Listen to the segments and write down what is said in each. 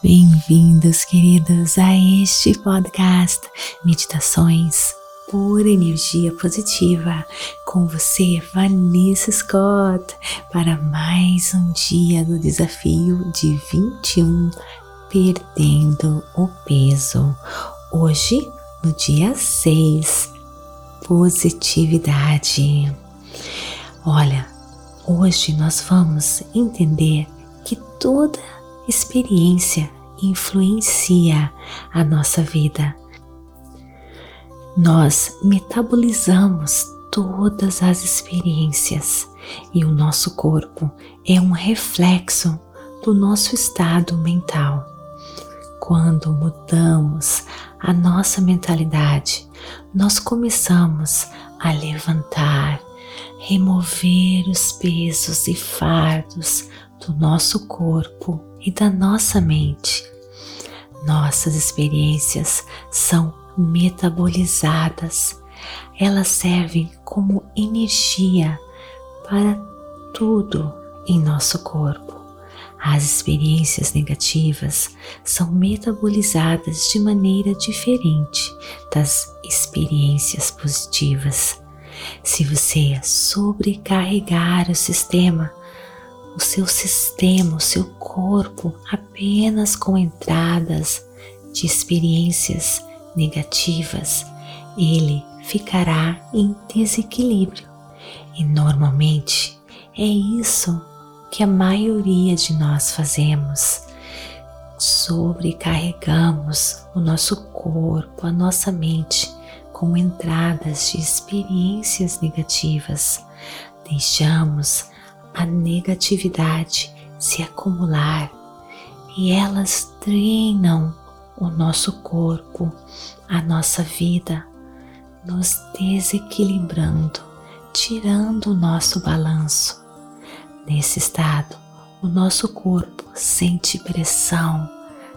Bem-vindos, queridos, a este podcast Meditações por Energia Positiva com você, Vanessa Scott, para mais um dia do desafio de 21 Perdendo o Peso. Hoje, no dia 6, positividade. Olha, hoje nós vamos entender que toda experiência influencia a nossa vida. Nós metabolizamos todas as experiências e o nosso corpo é um reflexo do nosso estado mental. Quando mudamos a nossa mentalidade, nós começamos a levantar, remover os pesos e fardos do nosso corpo e da nossa mente. Nossas experiências são metabolizadas, elas servem como energia para tudo em nosso corpo. As experiências negativas são metabolizadas de maneira diferente das experiências positivas. Se você sobrecarregar o sistema, o seu sistema, o seu corpo apenas com entradas de experiências negativas, ele ficará em desequilíbrio. E normalmente é isso que a maioria de nós fazemos. Sobrecarregamos o nosso corpo, a nossa mente com entradas de experiências negativas. Deixamos a negatividade se acumular e elas treinam o nosso corpo, a nossa vida, nos desequilibrando, tirando o nosso balanço. Nesse estado, o nosso corpo sente pressão,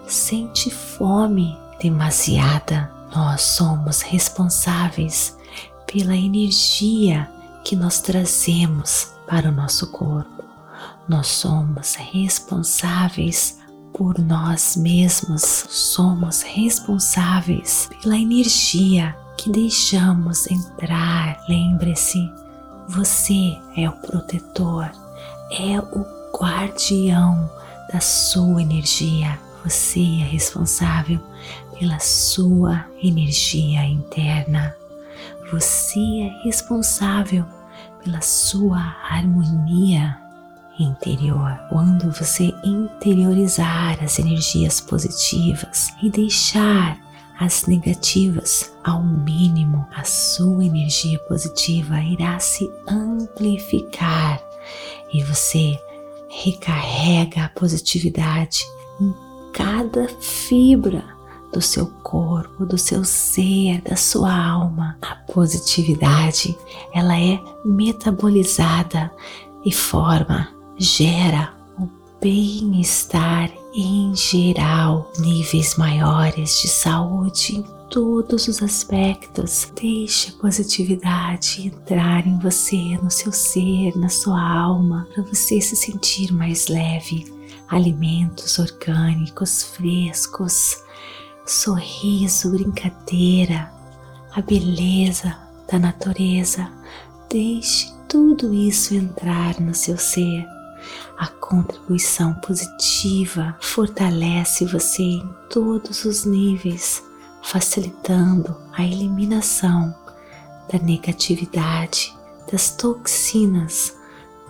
sente fome demasiada. Nós somos responsáveis pela energia que nós trazemos para o nosso corpo. Nós somos responsáveis por nós mesmos, somos responsáveis pela energia que deixamos entrar. Lembre-se, você é o protetor, é o guardião da sua energia. Você é responsável pela sua energia interna. Você é responsável pela sua harmonia interior. Quando você interiorizar as energias positivas e deixar as negativas ao mínimo, a sua energia positiva irá se amplificar e você recarrega a positividade em cada fibra do seu corpo, do seu ser, da sua alma. A positividade, ela é metabolizada e forma, gera o bem-estar em geral, níveis maiores de saúde em todos os aspectos. Deixe a positividade entrar em você, no seu ser, na sua alma, para você se sentir mais leve. Alimentos orgânicos, frescos, sorriso, brincadeira, a beleza da natureza. Deixe tudo isso entrar no seu ser. A contribuição positiva fortalece você em todos os níveis, facilitando a eliminação da negatividade, das toxinas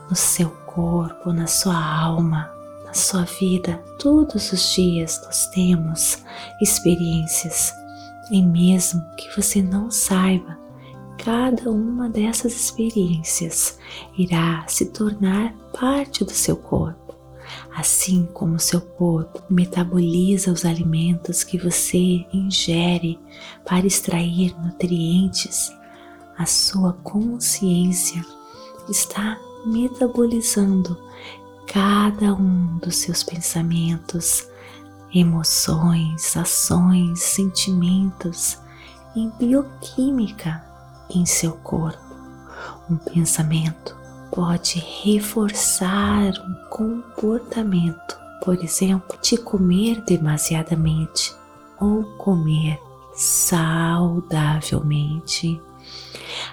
no seu corpo, na sua alma, na sua vida, todos os dias nós temos experiências e mesmo que você não saiba, cada uma dessas experiências irá se tornar parte do seu corpo. Assim como seu corpo metaboliza os alimentos que você ingere para extrair nutrientes, a sua consciência está metabolizando cada um dos seus pensamentos, emoções, ações, sentimentos em bioquímica em seu corpo. Um pensamento pode reforçar um comportamento por exemplo, de comer demasiadamente ou comer saudavelmente.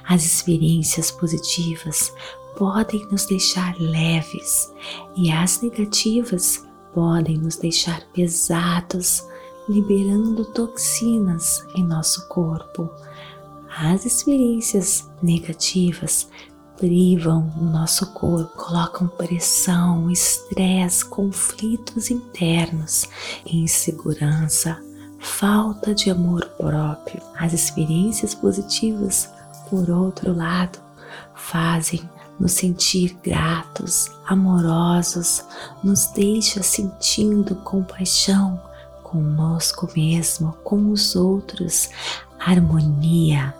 As experiências positivas podem nos deixar leves e as negativas podem nos deixar pesados, liberando toxinas em nosso corpo. As experiências negativas privam o nosso corpo, colocam pressão, estresse, conflitos internos, insegurança, falta de amor próprio. As experiências positivas, por outro lado, fazem nos sentir gratos, amorosos, nos deixa sentindo compaixão conosco mesmo, com os outros, harmonia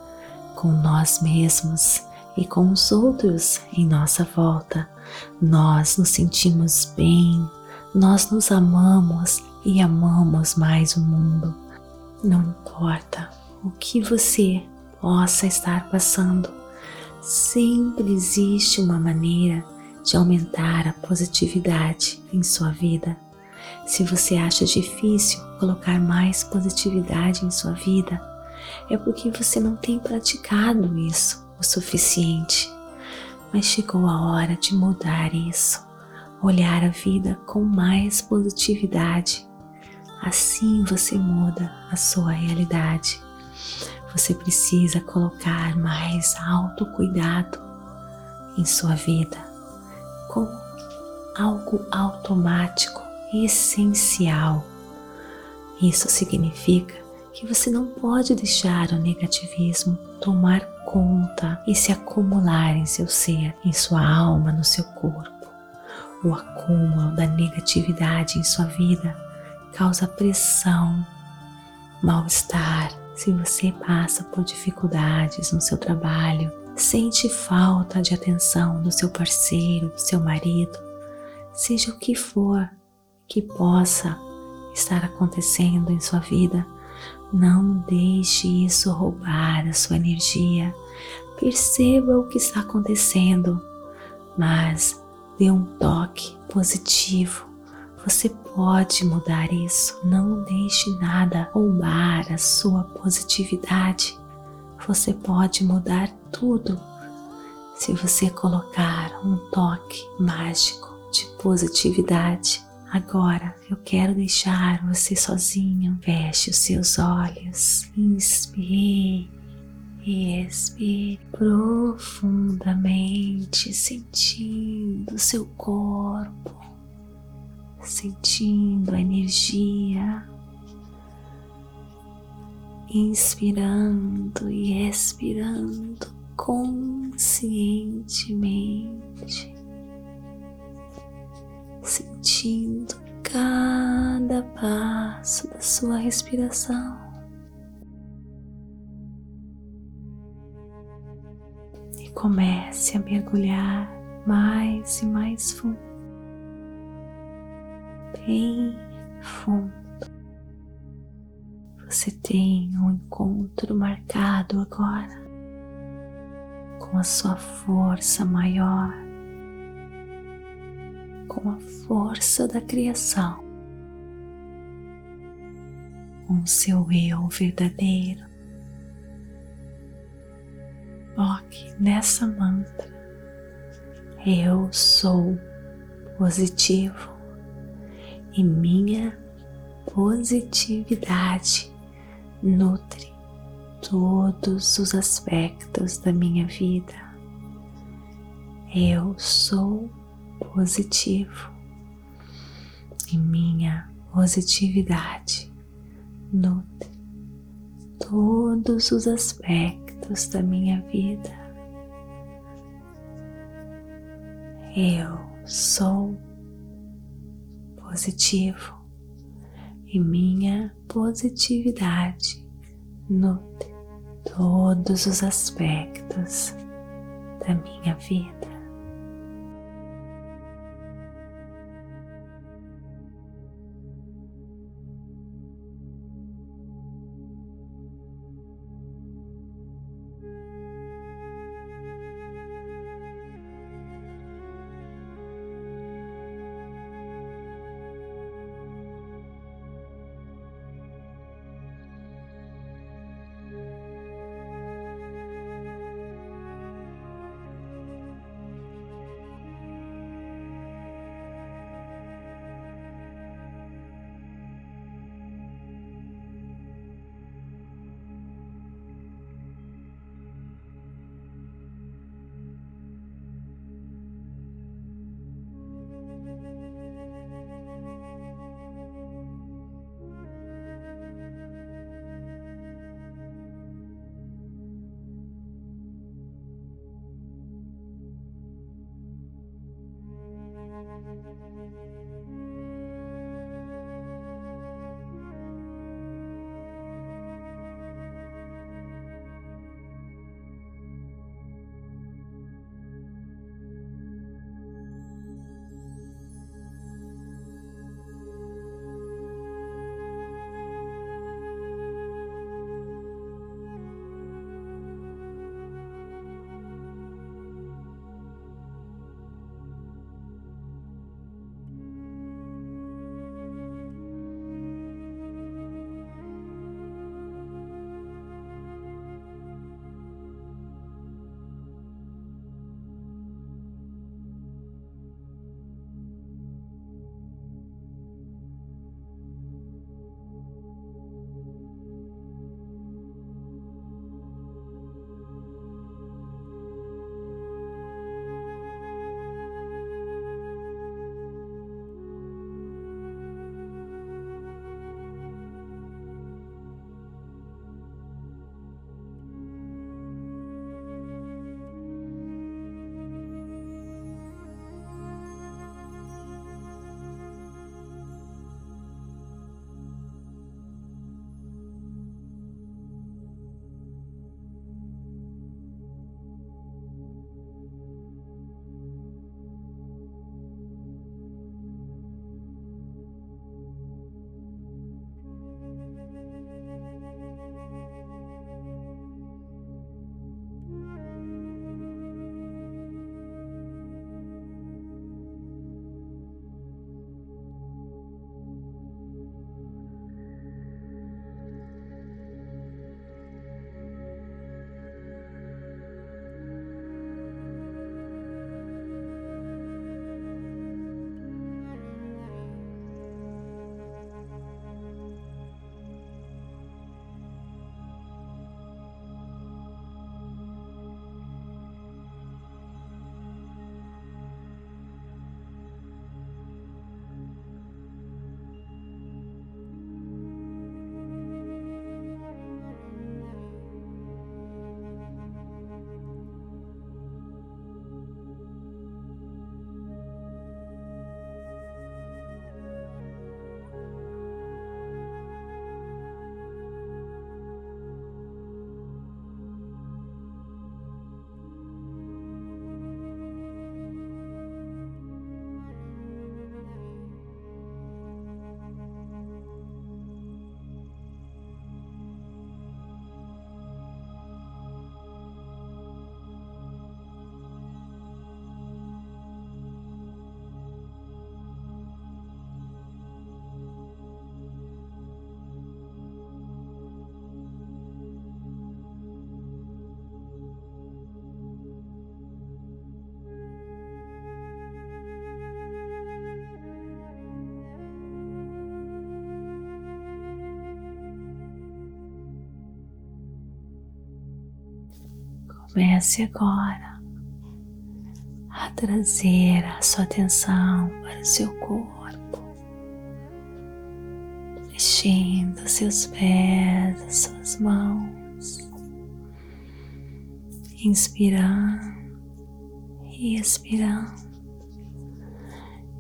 com nós mesmos e com os outros em nossa volta. Nós nos sentimos bem, nós nos amamos e amamos mais o mundo. Não importa o que você possa estar passando, sempre existe uma maneira de aumentar a positividade em sua vida. Se você acha difícil colocar mais positividade em sua vida, é porque você não tem praticado isso o suficiente. Mas chegou a hora de mudar isso, olhar a vida com mais positividade. Assim você muda a sua realidade. Você precisa colocar mais autocuidado em sua vida, como algo automático, essencial. Isso significa que você não pode deixar o negativismo tomar conta e se acumular em seu ser, em sua alma, no seu corpo. O acúmulo da negatividade em sua vida causa pressão, mal-estar, se você passa por dificuldades no seu trabalho, sente falta de atenção do seu parceiro, do seu marido, seja o que for que possa estar acontecendo em sua vida, não deixe isso roubar a sua energia. Perceba o que está acontecendo, mas dê um toque positivo você pode mudar isso. Não deixe nada roubar a sua positividade. Você pode mudar tudo se você colocar um toque mágico de positividade. Agora eu quero deixar você sozinho. Feche os seus olhos. Inspire e expire profundamente, sentindo seu corpo sentindo a energia, inspirando e expirando conscientemente, sentindo cada passo da sua respiração. E comece a mergulhar mais e mais fundo bem fundo. Você tem um encontro marcado agora com a sua força maior, com a força da criação, com o seu eu verdadeiro. Toque nessa mantra. Eu sou positivo e minha positividade nutre todos os aspectos da minha vida. Eu sou positivo e minha positividade nutre todos os aspectos da minha vida. Eu sou positivo e minha positividade nutre todos os aspectos da minha vida. Comece agora a trazer a sua atenção para o seu corpo, mexendo seus pés, as suas mãos, inspirando e expirando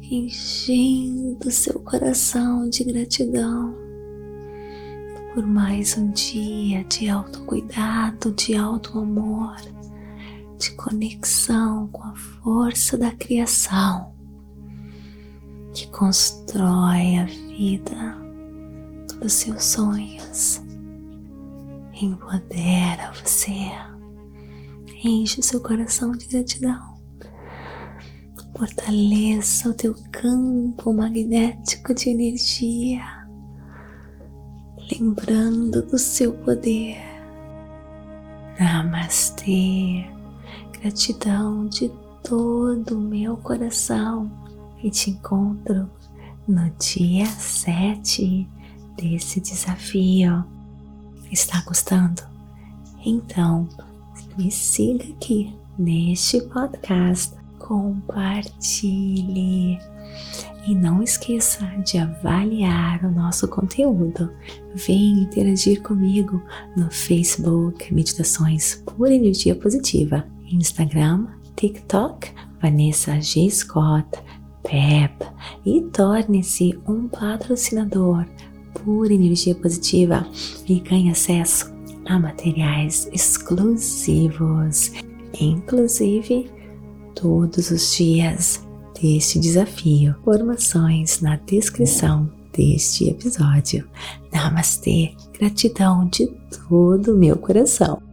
enchendo seu coração de gratidão por mais um dia de autocuidado, de alto amor, de conexão com a força da criação que constrói a vida dos seus sonhos, empodera você, enche seu coração de gratidão. Fortaleça o teu campo magnético de energia, lembrando do seu poder. Namastê, gratidão de todo o meu coração e te encontro no dia 7 desse desafio. Está gostando? Então, me siga aqui neste podcast compartilhe e não esqueça de avaliar o nosso conteúdo. Venha interagir comigo no Facebook Meditações por Energia Positiva, Instagram, TikTok, Vanessa G. Scott, PEP e torne-se um patrocinador por energia positiva e ganhe acesso a materiais exclusivos, inclusive todos os dias deste desafio. Formações na descrição deste episódio. Namastê, gratidão de todo o meu coração.